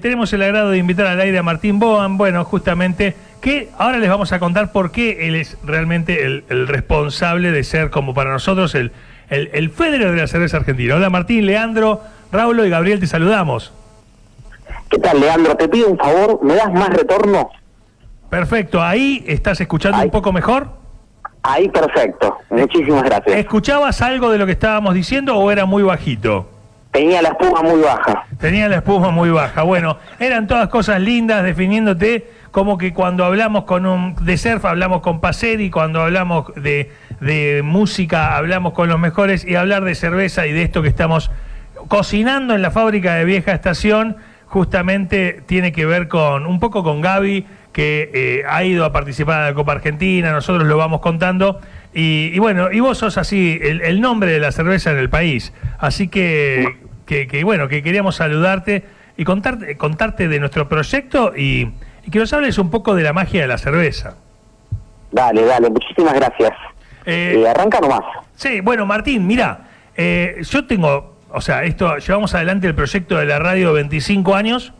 Tenemos el agrado de invitar al aire a Martín Boan, bueno, justamente, que ahora les vamos a contar por qué él es realmente el, el responsable de ser, como para nosotros, el, el, el Federer de la cerveza argentina. Hola Martín, Leandro, Raulo y Gabriel, te saludamos. ¿Qué tal, Leandro? Te pido un favor, ¿me das más retorno? Perfecto, ahí estás escuchando Ahí. un poco mejor. Ahí, perfecto. Muchísimas gracias. ¿Escuchabas algo de lo que estábamos diciendo o era muy bajito? Tenía la espuma muy baja. Tenía la espuma muy baja. Bueno, eran todas cosas lindas definiéndote como que cuando hablamos con un de surf hablamos con Paceri, cuando hablamos de, de música hablamos con los mejores y hablar de cerveza y de esto que estamos cocinando en la fábrica de Vieja Estación justamente tiene que ver con un poco con Gaby que eh, ha ido a participar en la Copa Argentina, nosotros lo vamos contando y, y bueno, y vos sos así el, el nombre de la cerveza en el país, así que, que, que, bueno, que queríamos saludarte y contarte, contarte de nuestro proyecto y, y que nos hables un poco de la magia de la cerveza. Dale, dale, muchísimas gracias. Eh, Eh, arranca nomás. Sí, bueno, Martín, mira, eh, yo tengo, o sea, esto, llevamos adelante el proyecto de la radio 25 años.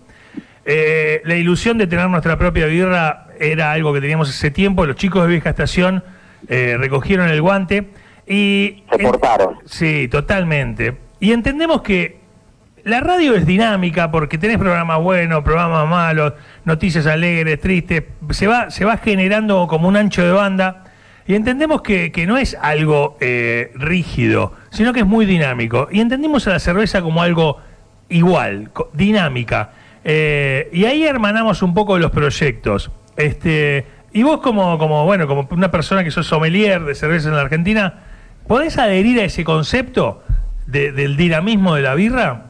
Eh, la ilusión de tener nuestra propia birra era algo que teníamos hace tiempo. Los chicos de Vieja Estación eh, recogieron el guante y... Se portaron. Sí, totalmente. Y entendemos que la radio es dinámica porque tenés programas buenos, programas malos, noticias alegres, tristes. Se va, se va generando como un ancho de banda. Y entendemos que, que no es algo eh, rígido, sino que es muy dinámico. Y entendimos a la cerveza como algo igual, dinámica. Eh, y ahí hermanamos un poco los proyectos. Este, y vos como, como, bueno, como una persona que sos sommelier de cerveza en la Argentina, ¿podés adherir a ese concepto de- del dinamismo de la birra?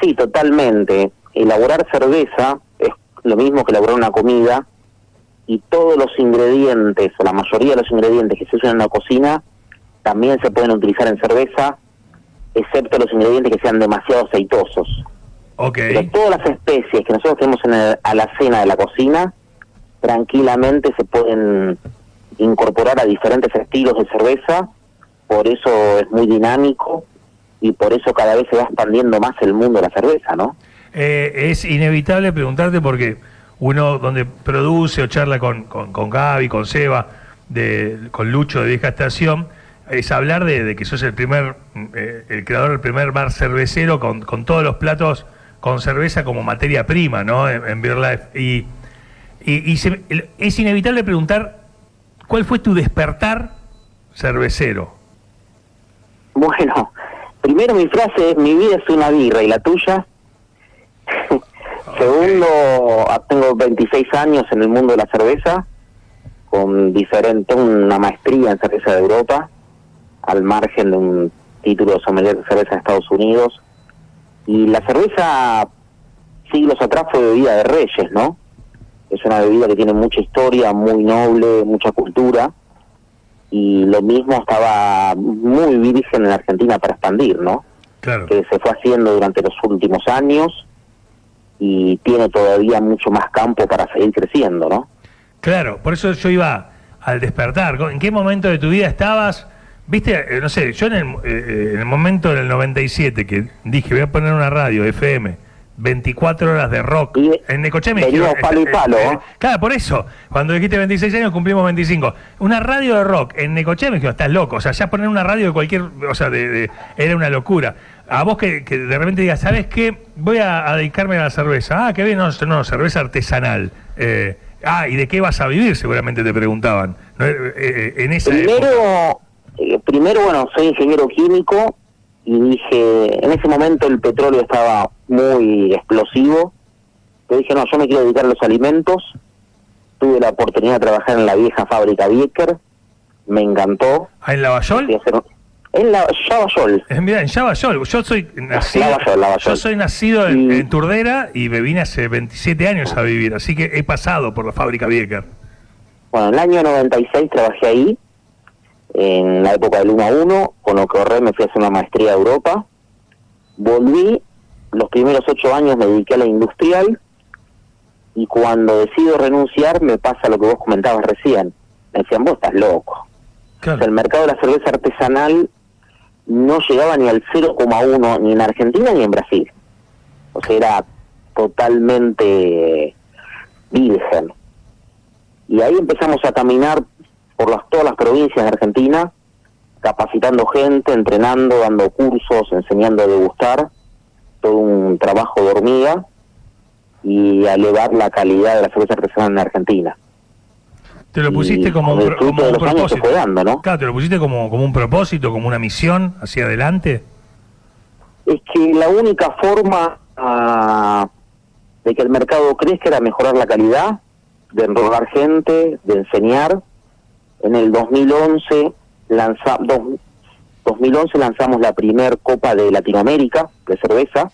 Sí, totalmente. Elaborar cerveza es lo mismo que elaborar una comida y todos los ingredientes, o la mayoría de los ingredientes que se usan en la cocina, también se pueden utilizar en cerveza, excepto los ingredientes que sean demasiado aceitosos. Ok. Pero todas las especies que nosotros tenemos en el- a la cena de la cocina, tranquilamente se pueden incorporar a diferentes estilos de cerveza, por eso es muy dinámico y por eso cada vez se va expandiendo más el mundo de la cerveza, ¿no? Eh, es inevitable preguntarte porque uno donde produce o charla con, con, con Gaby, con Seba, de, con Lucho de Vieja Estación, es hablar de, de que sos el primer, eh, el creador del primer bar cervecero con, con todos los platos con cerveza como materia prima, ¿no? En, en Beer Life. Y, y, y se- es inevitable preguntar cuál fue tu despertar cervecero. Bueno, primero mi frase es, mi vida es una birra y la tuya. Segundo, ah, tengo 26 años en el mundo de la cerveza, con diferente, una maestría en cerveza de Europa, al margen de un título de sommelier de cerveza de Estados Unidos. Y la cerveza, siglos atrás, fue bebida de reyes, ¿no? Es una bebida que tiene mucha historia, muy noble, mucha cultura y lo mismo estaba muy virgen en Argentina para expandir, ¿no? Claro. Que se fue haciendo durante los últimos años y tiene todavía mucho más campo para seguir creciendo, ¿no? Claro, por eso yo iba al despertar. ¿En qué momento de tu vida estabas? Viste, Eh, no sé, yo en el, eh, en el momento del 97 que dije voy a poner una radio FM, 24 horas de rock Y en Necochea me venimos palo y palo, eh, ¿eh? Claro, por eso, cuando dijiste 26 años cumplimos 25. Una radio de rock en Necochea me dijeron, estás loco, o sea, ya poner una radio de cualquier, o sea, de, de- era una locura. A vos que, que de repente digas, ¿sabes qué? Voy a, a dedicarme a la cerveza. Ah, qué bien, no, no cerveza artesanal. Eh, ah, ¿y de qué vas a vivir? Seguramente te preguntaban. ¿no? Eh, eh, en esa. Primero, eh, primero, bueno, soy ingeniero químico y dije, en ese momento el petróleo estaba muy explosivo. Yo dije, no, yo me quiero dedicar a los alimentos. Tuve la oportunidad de trabajar en la vieja fábrica Bieker, me encantó. Ah, ¿En Lavallol? En la Mirá, en Lavallol. Yo soy nacido, Lavallol, Lavallol. yo soy nacido en, Y- en Turdera y me vine hace 27 años a vivir, así que he pasado por la fábrica Bieker. Bueno, en el año 96 trabajé ahí, en la época del 1 a 1, con lo que ahorré me fui a hacer una maestría a Europa. Volví, los primeros ocho años me dediqué a la industrial y cuando decido renunciar me pasa lo que vos comentabas recién. Me decían, vos estás loco. O sea, el mercado de la cerveza artesanal no llegaba ni al 0,1 ni en Argentina ni en Brasil. O sea, era totalmente virgen. Y ahí empezamos a caminar por las, todas las provincias de Argentina, capacitando gente, entrenando, dando cursos, enseñando a degustar, todo un trabajo de hormiga y a elevar la calidad de la cerveza artesanal en Argentina. Te lo pusiste Y como, un, como un propósito. fue dando, ¿no? Claro, te lo pusiste como, como un propósito, como una misión hacia adelante. Es que la única forma ah, de que el mercado crezca era mejorar la calidad, de enrolar gente, de enseñar. En el 2011, lanza, dos- 2011 lanzamos la primer Copa de Latinoamérica de cerveza,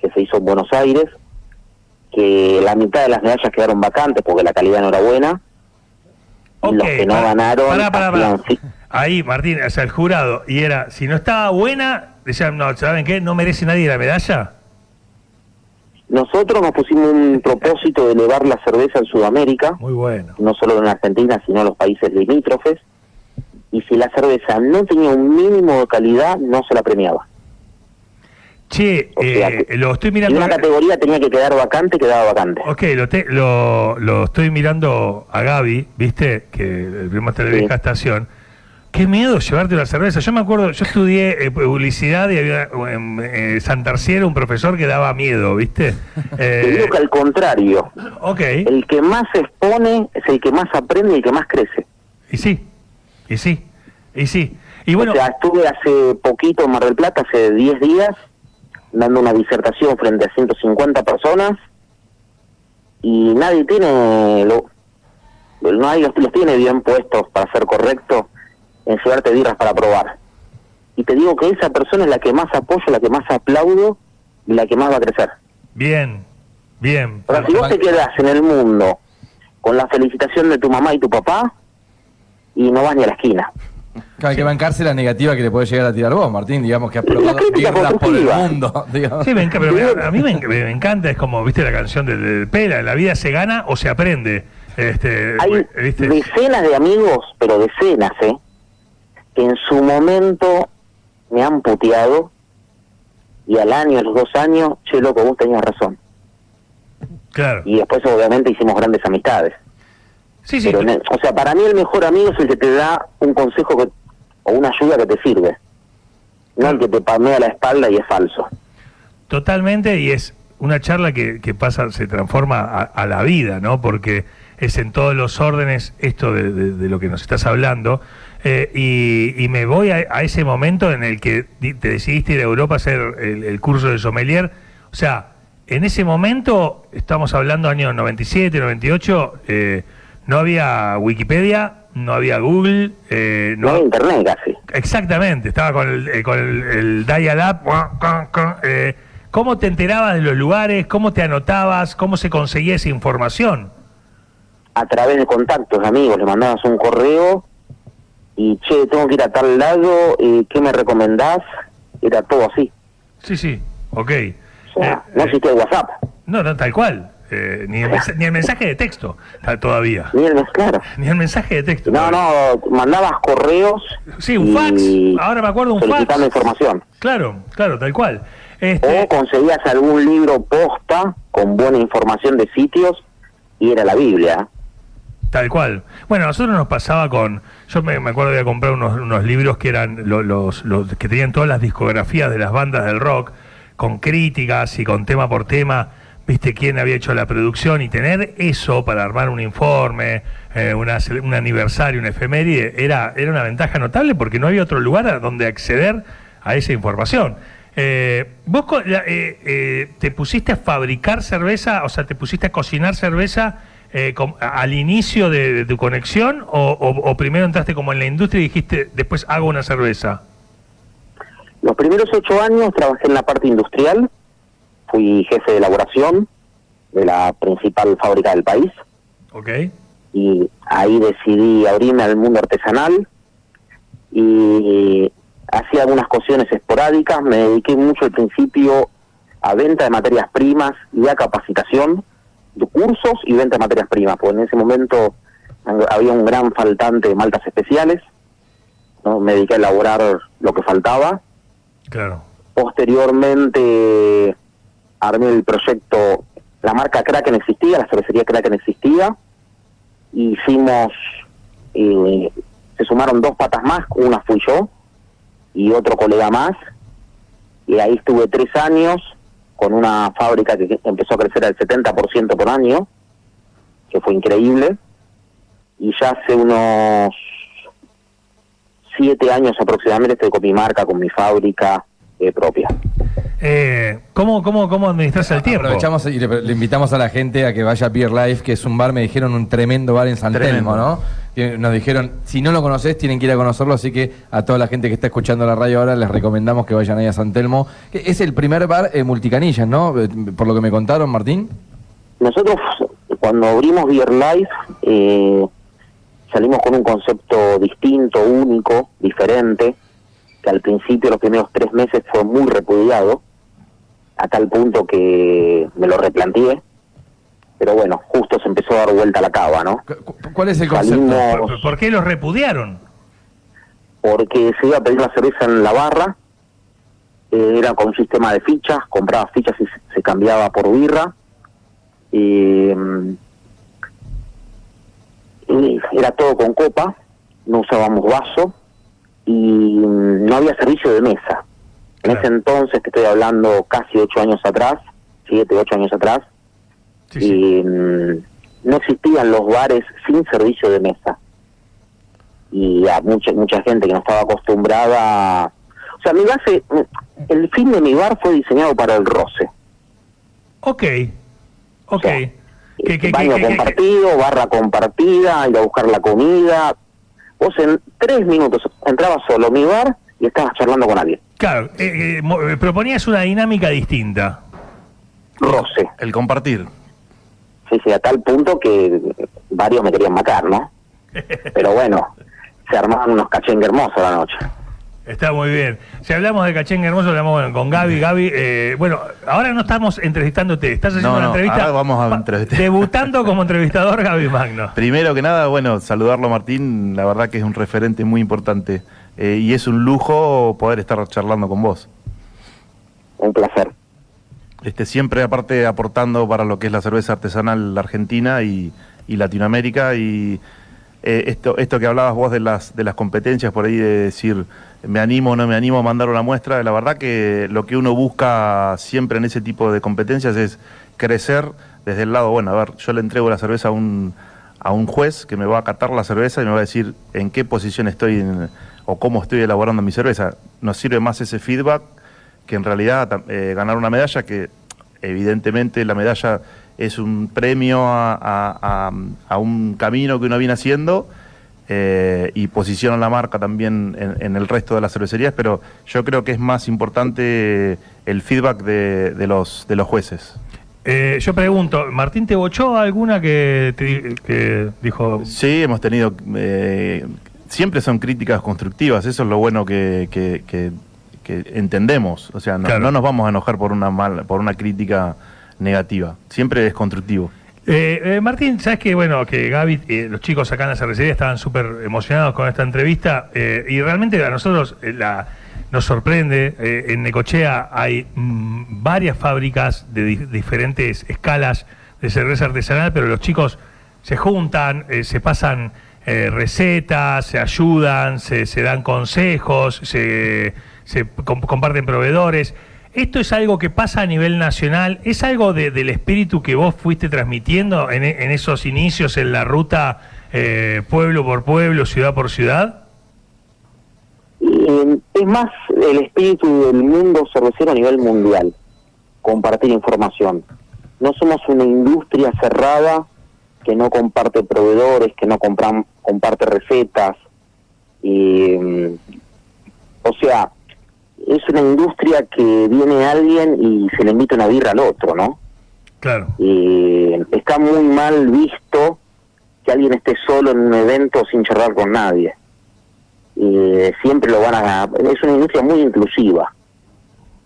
que se hizo en Buenos Aires, que la mitad de las medallas quedaron vacantes porque la calidad no era buena. Y los que no ganaron hacían fi- Ahí, Martín, o sea, el jurado, y era, si no estaba buena, decían, no, ¿saben qué? ¿No merece nadie la medalla? Nosotros nos pusimos un propósito de elevar la cerveza en Sudamérica, Muy bueno. no solo en Argentina, sino en los países limítrofes. Y si la cerveza no tenía un mínimo de calidad, no se la premiaba. Che, O sea eh, lo estoy Si mirando. una categoría tenía que quedar vacante, quedaba vacante. Ok, lo, te- lo, lo estoy mirando a Gaby, ¿viste? Que el primer de la Sí. estación. Qué miedo llevarte una cerveza. Yo me acuerdo, yo estudié eh, publicidad y había en eh, San Terciero un profesor que daba miedo, ¿viste? Te Eh, digo que al contrario, ok, el que más se expone es el que más aprende y el que más crece. y sí, y sí, y sí. Y bueno, o sea, estuve hace poquito en Mar del Plata, hace 10 días, dando una disertación frente a 150 personas y nadie tiene, lo, nadie los, los tiene bien puestos para ser correcto en llevarte birras para probar. Y te digo que esa persona es la que más apoyo, la que más aplaudo y la que más va a crecer. bien, bien. Ahora, si vos te quedás en el mundo con la felicitación de tu mamá y tu papá, y no vas ni a la esquina. Claro, hay que bancarse la negativa que le puede llegar a tirar vos, Martín, digamos que has probado por el mundo. digamos. Sí, me pero me- a mí me, me encanta, es como, viste la canción del, del Pela, la vida se gana o se aprende. Este, Hay ¿viste? decenas de amigos, pero decenas, ¿eh? En su momento me han puteado y al año, a los dos años, che, loco, vos tenías razón. Claro. Y después, obviamente, hicimos grandes amistades. Sí, sí. Pero, o sea, para mí el mejor amigo es el que te da un consejo que, o una ayuda que te sirve. No el que te palmea la espalda y es falso. Totalmente, y es una charla que, que pasa, se transforma a, a la vida, ¿no? Porque es en todos los órdenes esto de, de- de lo que nos estás hablando. Eh, y, y me voy a, a ese momento en el que te decidiste ir a Europa a hacer el, el curso de sommelier. O sea, en ese momento, estamos hablando año 97, 98, eh, no había Wikipedia, no había Google, eh, No hay internet casi. Exactamente, estaba con el, eh, con el, el dial-up. eh, ¿Cómo te enterabas de los lugares? ¿Cómo te anotabas? ¿Cómo se conseguía esa información? a través de contactos amigos, le mandabas un correo y, che, tengo que ir a tal lado, eh, ¿qué me recomendás? Era todo así. Sí, sí, ok. O sea, Eh, no existía WhatsApp, no, no, tal cual. Eh, ni, el mensa- ni el mensaje de texto todavía. ni el claro. Ni el mensaje de texto. No, todavía. no, mandabas correos. Sí, un fax. Ahora me acuerdo, un fax. información. Claro, claro, tal cual. Este, O conseguías algún libro posta con buena información de sitios y era la Biblia. Tal cual. Bueno, a nosotros nos pasaba con. Yo me, me acuerdo de comprar unos, unos libros que eran lo- los, los que tenían todas las discografías de las bandas del rock, con críticas y con tema por tema, viste quién había hecho la producción y tener eso para armar un informe, eh, una un aniversario, una efeméride, era, era una ventaja notable porque no había otro lugar a donde acceder a esa información. Eh, ¿Vos eh, eh, te pusiste a fabricar cerveza, o sea, te pusiste a cocinar cerveza eh, al inicio de, de tu conexión o, o- o primero entraste como en la industria y dijiste, después hago una cerveza? Los primeros ocho años trabajé en la parte industrial, fui jefe de elaboración de la principal fábrica del país ¿Ok? y ahí decidí abrirme al mundo artesanal y hacía algunas cocciones esporádicas, me dediqué mucho al principio a venta de materias primas y a capacitación de cursos y venta de materias primas, porque en ese momento había un gran faltante de maltas especiales, ¿no? me dediqué a elaborar lo que faltaba Claro. posteriormente armé el proyecto, la marca Kraken existía, la cervecería Kraken existía, hicimos, eh, se sumaron dos patas más, una fui yo y otro colega más, y ahí estuve tres años con una fábrica que empezó a crecer al 70% por año, que fue increíble, y ya hace unos siete años aproximadamente estoy con mi marca, con mi fábrica eh, propia. Eh, ¿cómo, cómo, ¿Cómo administras el tiempo? Aprovechamos y le, le invitamos a la gente a que vaya a Beer Life, que es un bar, me dijeron, un tremendo bar en San Tremendo. Telmo, ¿no? Nos dijeron, si no lo conoces, tienen que ir a conocerlo, así que a toda la gente que está escuchando la radio ahora les recomendamos que vayan ahí a San Telmo. Que Es el primer bar eh, multicanillas, ¿no? Eh, Por lo que me contaron, Martín. Nosotros, cuando abrimos Beer Life, eh, salimos con un concepto distinto, único, diferente, que al principio, los primeros tres meses, fue muy repudiado, a tal punto que me lo replanteé. Pero bueno, justo se empezó a dar vuelta la cava, ¿no? Cu- cu- ¿Cuál es el concepto? Salimos ¿Por, qué los repudiaron? porque se iba a pedir la cerveza en la barra, eh, era con un sistema de fichas, compraba fichas y se- cambiaba por birra. Eh, y era todo con copa, no usábamos vaso y mm, no había servicio de mesa. En Claro. ese entonces, que estoy hablando casi ocho años atrás, siete, ocho años atrás, Sí, sí. y mm, no existían los bares sin servicio de mesa. Y a mucha mucha gente que no estaba acostumbrada... O sea, mi base, el fin de mi bar fue diseñado para el roce. Ok. Ok. sea, que- Baño compartido, barra compartida, ir a buscar la comida. Vos en tres minutos entrabas solo a mi bar y estabas charlando con alguien. Claro, eh, eh, mo- eh, proponías una dinámica distinta. Roce. El compartir. Sí, sí, a tal punto que varios me querían matar, ¿no? Pero bueno, se armaban unos cachengues hermosos la noche. Está muy bien. Si hablamos de Cachengue Hermoso, hablamos bueno, con Gaby. Gaby, eh, bueno, ahora no estamos entrevistándote, estás haciendo No, una no, entrevista. ahora vamos a entrevistar. Debutando como entrevistador, Gaby Magno. Primero que nada, bueno, saludarlo Martín, la verdad que es un referente muy importante eh, y es un lujo poder estar charlando con vos. Un placer. Este, siempre aparte aportando para lo que es la cerveza artesanal argentina y, Latinoamérica y eh, esto, esto que hablabas vos de las, de las competencias por ahí de decir me animo o no me animo a mandar una muestra, la verdad que lo que uno busca siempre en ese tipo de competencias es crecer desde el lado, bueno, a ver, yo le entrego la cerveza a un, a un juez que me va a catar la cerveza y me va a decir en qué posición estoy o cómo estoy elaborando mi cerveza. Nos sirve más ese feedback que en realidad eh, ganar una medalla que evidentemente la medalla es un premio a, a- a- a un camino que uno viene haciendo eh, y posiciona la marca también en, en el resto de las cervecerías, pero yo creo que es más importante el feedback de, de los, de los jueces. Eh, yo pregunto, ¿Martín te bochó alguna que, te que dijo? Sí, hemos tenido... eh, siempre son críticas constructivas, eso es lo bueno que, que- que- que entendemos. O sea, no, Claro. no nos vamos a enojar por una, mal, por una crítica negativa, siempre es constructivo. Eh, eh, Martín, sabes que bueno que Gaby, eh, los chicos acá en la cervecería estaban súper emocionados con esta entrevista eh, y realmente a nosotros la, nos sorprende. en Necochea hay mm, varias fábricas de di- diferentes escalas de cerveza artesanal, pero los chicos se juntan, se pasan recetas, se ayudan, se, se dan consejos, se, se com- comparten proveedores. ¿Esto es algo que pasa a nivel nacional? ¿Es algo de- del espíritu que vos fuiste transmitiendo en, esos inicios en la ruta eh, pueblo por pueblo, ciudad por ciudad? Y es más el espíritu del mundo cervecero a nivel mundial, compartir información. No somos una industria cerrada que no comparte proveedores, que no compran, comparte recetas. Y, mm, o sea, es una industria que viene alguien y se le invita una birra al otro, ¿no? Claro. Y está muy mal visto que alguien esté solo en un evento sin charlar con nadie. Y siempre lo van a... Es una industria muy inclusiva.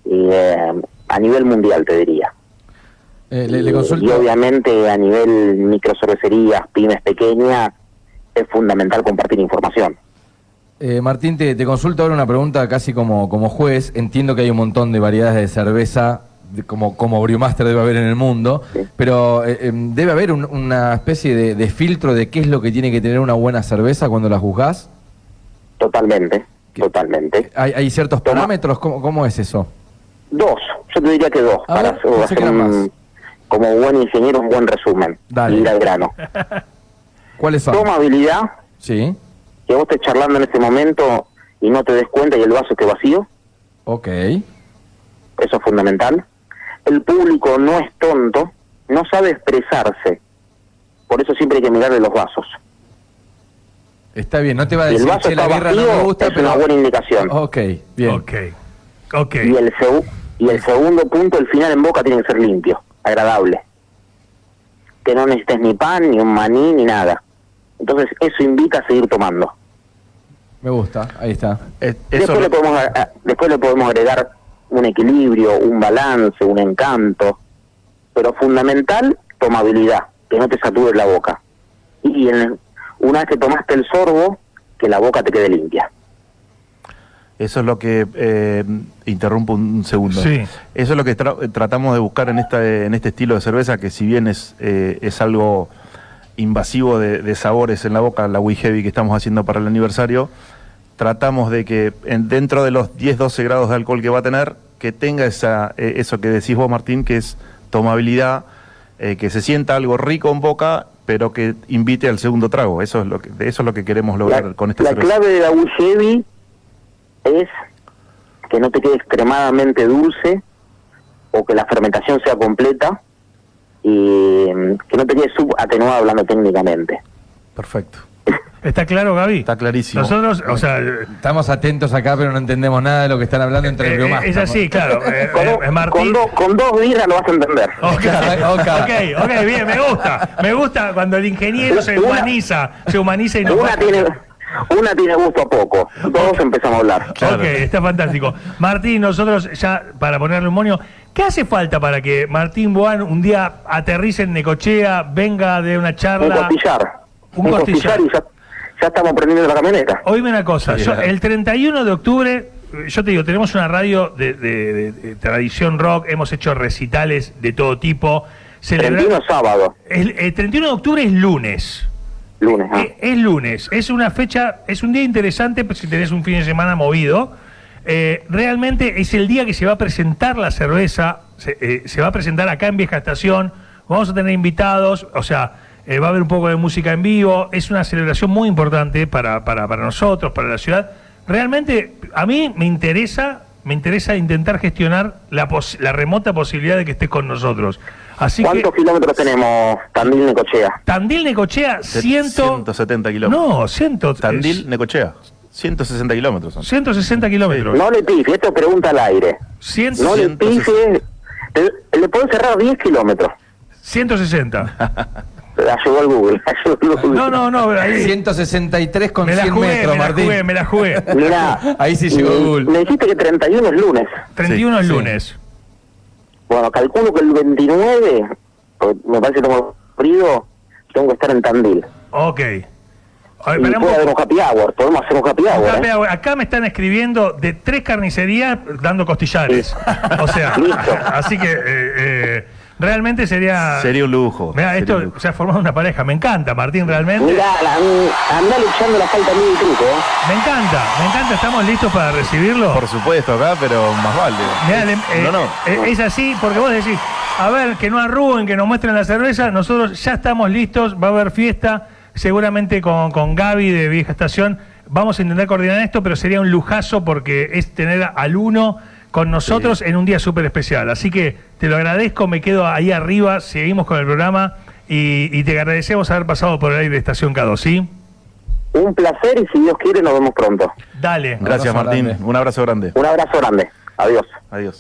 Y, eh, a nivel mundial, te diría. Eh, le, le. Y obviamente a nivel microcervecerías, pymes pequeñas, es fundamental compartir información. Eh, Martín, te, te consulto ahora una pregunta casi como, como juez. Entiendo que hay un montón de variedades de cerveza de- como, como Brewmaster debe haber en el mundo, pero eh, eh, debe haber un- una especie de, de filtro de qué es lo que tiene que tener una buena cerveza cuando la juzgás. Totalmente, ¿Qué? totalmente. ¿Hay, hay ciertos Toma. parámetros? ¿Cómo, cómo es eso? Dos, yo te diría que dos, A para ver, hacer- un- más. como buen ingeniero un buen resumen. Dale. Y ir al grano. ¿Cuáles son? Tomabilidad, Sí, que vos estés charlando en este momento y no te des cuenta y el vaso esté vacío, ok. eso es fundamental. El público no es tonto, no sabe expresarse, por eso siempre hay que mirarle los vasos. Está bien, no te va a Si el decir vaso que la birra no me gusta, es pero... una buena indicación. Ok, bien. Ok. Ok. Y el, segu- y el segundo punto, el final en boca tiene que ser limpio, agradable. Que no necesites ni pan, ni un maní, ni nada. Entonces eso invita a seguir tomando. Me gusta, ahí está. Eso Después le, podemos, después le podemos agregar un equilibrio, un balance, un encanto. Pero fundamental, tomabilidad, que no te sature la boca. Y en- una vez que tomaste el sorbo, que la boca te quede limpia. Eso es lo que eh, interrumpo un segundo. Sí. Eso es lo que tra- tratamos de buscar en esta en este estilo de cerveza que si bien es eh, es algo invasivo de, de sabores en la boca, la We Heavy que estamos haciendo para el aniversario, tratamos de que en- dentro de los 10-12 grados de alcohol que va a tener, que tenga esa eh, eso que decís vos Martín, que es tomabilidad, eh, que se sienta algo rico en boca, pero que invite al segundo trago. Eso es lo que eso es lo que queremos lograr La, con esta la cerveza. clave de la Wii Heavy es que no te quede extremadamente dulce o que la fermentación sea completa y mm, que no te quede subatenuado hablando técnicamente. Perfecto. ¿Está claro, Gaby? Está clarísimo. Nosotros, o sea, Estamos atentos acá, pero no entendemos nada de lo que están hablando entre el eh, es así, claro. eh, Con, eh, Martín. con do- con dos birras lo vas a entender. Ok, Ok. ok, ok, bien, me gusta. Me gusta cuando el ingeniero se humaniza, se humaniza y no Una tiene, una tiene gusto a poco, todos empezamos a hablar. Ok, está fantástico. Martín, nosotros ya, para ponerle un monio, ¿qué hace falta para que Martín Boan un día aterrice en Necochea, venga de una Un charla? costillar. Un Un, costillar. costillar y ya, ya estamos prendiendo la camioneta. Oíme una cosa, Sí, yo, claro. el 31 de octubre, yo te digo, tenemos una radio de, de- de- de tradición rock, hemos hecho recitales de todo tipo. Celebra- 31 sábado, el, el 31 de octubre es lunes. Lunes. ¿ah? Eh, Es lunes, es una fecha, es un día interesante pues, si tenés un fin de semana movido. Eh, realmente es el día que se va a presentar la cerveza, se, eh, va a presentar acá en Vieja Estación, vamos a tener invitados, o sea, eh, va a haber un poco de música en vivo, es una celebración muy importante para, para, para nosotros, para la ciudad. Realmente a mí me interesa, me interesa intentar gestionar la, pos- la remota posibilidad de que estés con nosotros. Así que... ¿Cuántos kilómetros tenemos Tandil Necochea? Tandil Necochea, Se- ciento... 170 kilómetros. No, ciento... Tandil, Necochea. 160 kilómetros son. 160 kilómetros. No le pifies, esto pregunta al aire. Cien- No le 160. pifies. te- Le puedo cerrar 10 kilómetros. 160. Ayudó el Google. ayudó el Google. No, no, no, ahí 163 con me la 100 jugué, metros, me la jugué, me la jugué. Mirá, Ahí sí llegó mm, Google. Me dijiste que 31 es lunes. 31 es sí. Bueno, calculo que el 29, porque me parece que tengo frío, tengo que estar en Tandil. Ok. Ver, Y puede haber un happy hour, podemos hacer un happy hour. Acá, ¿eh? vea, acá me están escribiendo de tres carnicerías dando costillares. O sea, así que eh, eh, realmente sería. Sería un lujo. Mira, esto lujo. se ha formado una pareja. Me encanta, Martín, realmente. Mirá, la, andá echando la falta a mí y truco. ¿eh? Me encanta, me encanta. ¿Estamos listos para recibirlo? Por supuesto, acá, pero más vale. Mirá, le- eh, no, no. eh, es así, porque vos decís, a ver, que no arruguen, que nos muestren la cerveza, nosotros ya estamos listos, va a haber fiesta, seguramente con, con Gaby de Vieja Estación, vamos a intentar coordinar esto, pero sería un lujazo porque es tener al uno con nosotros en un día súper especial. Así que te lo agradezco, me quedo ahí arriba, seguimos con el programa y, y te agradecemos haber pasado por el aire de Estación K2, ¿sí? Un placer y si Dios quiere nos vemos pronto. Dale. Gracias, Martín. grande. Un abrazo grande. Un abrazo grande. Adiós. Adiós.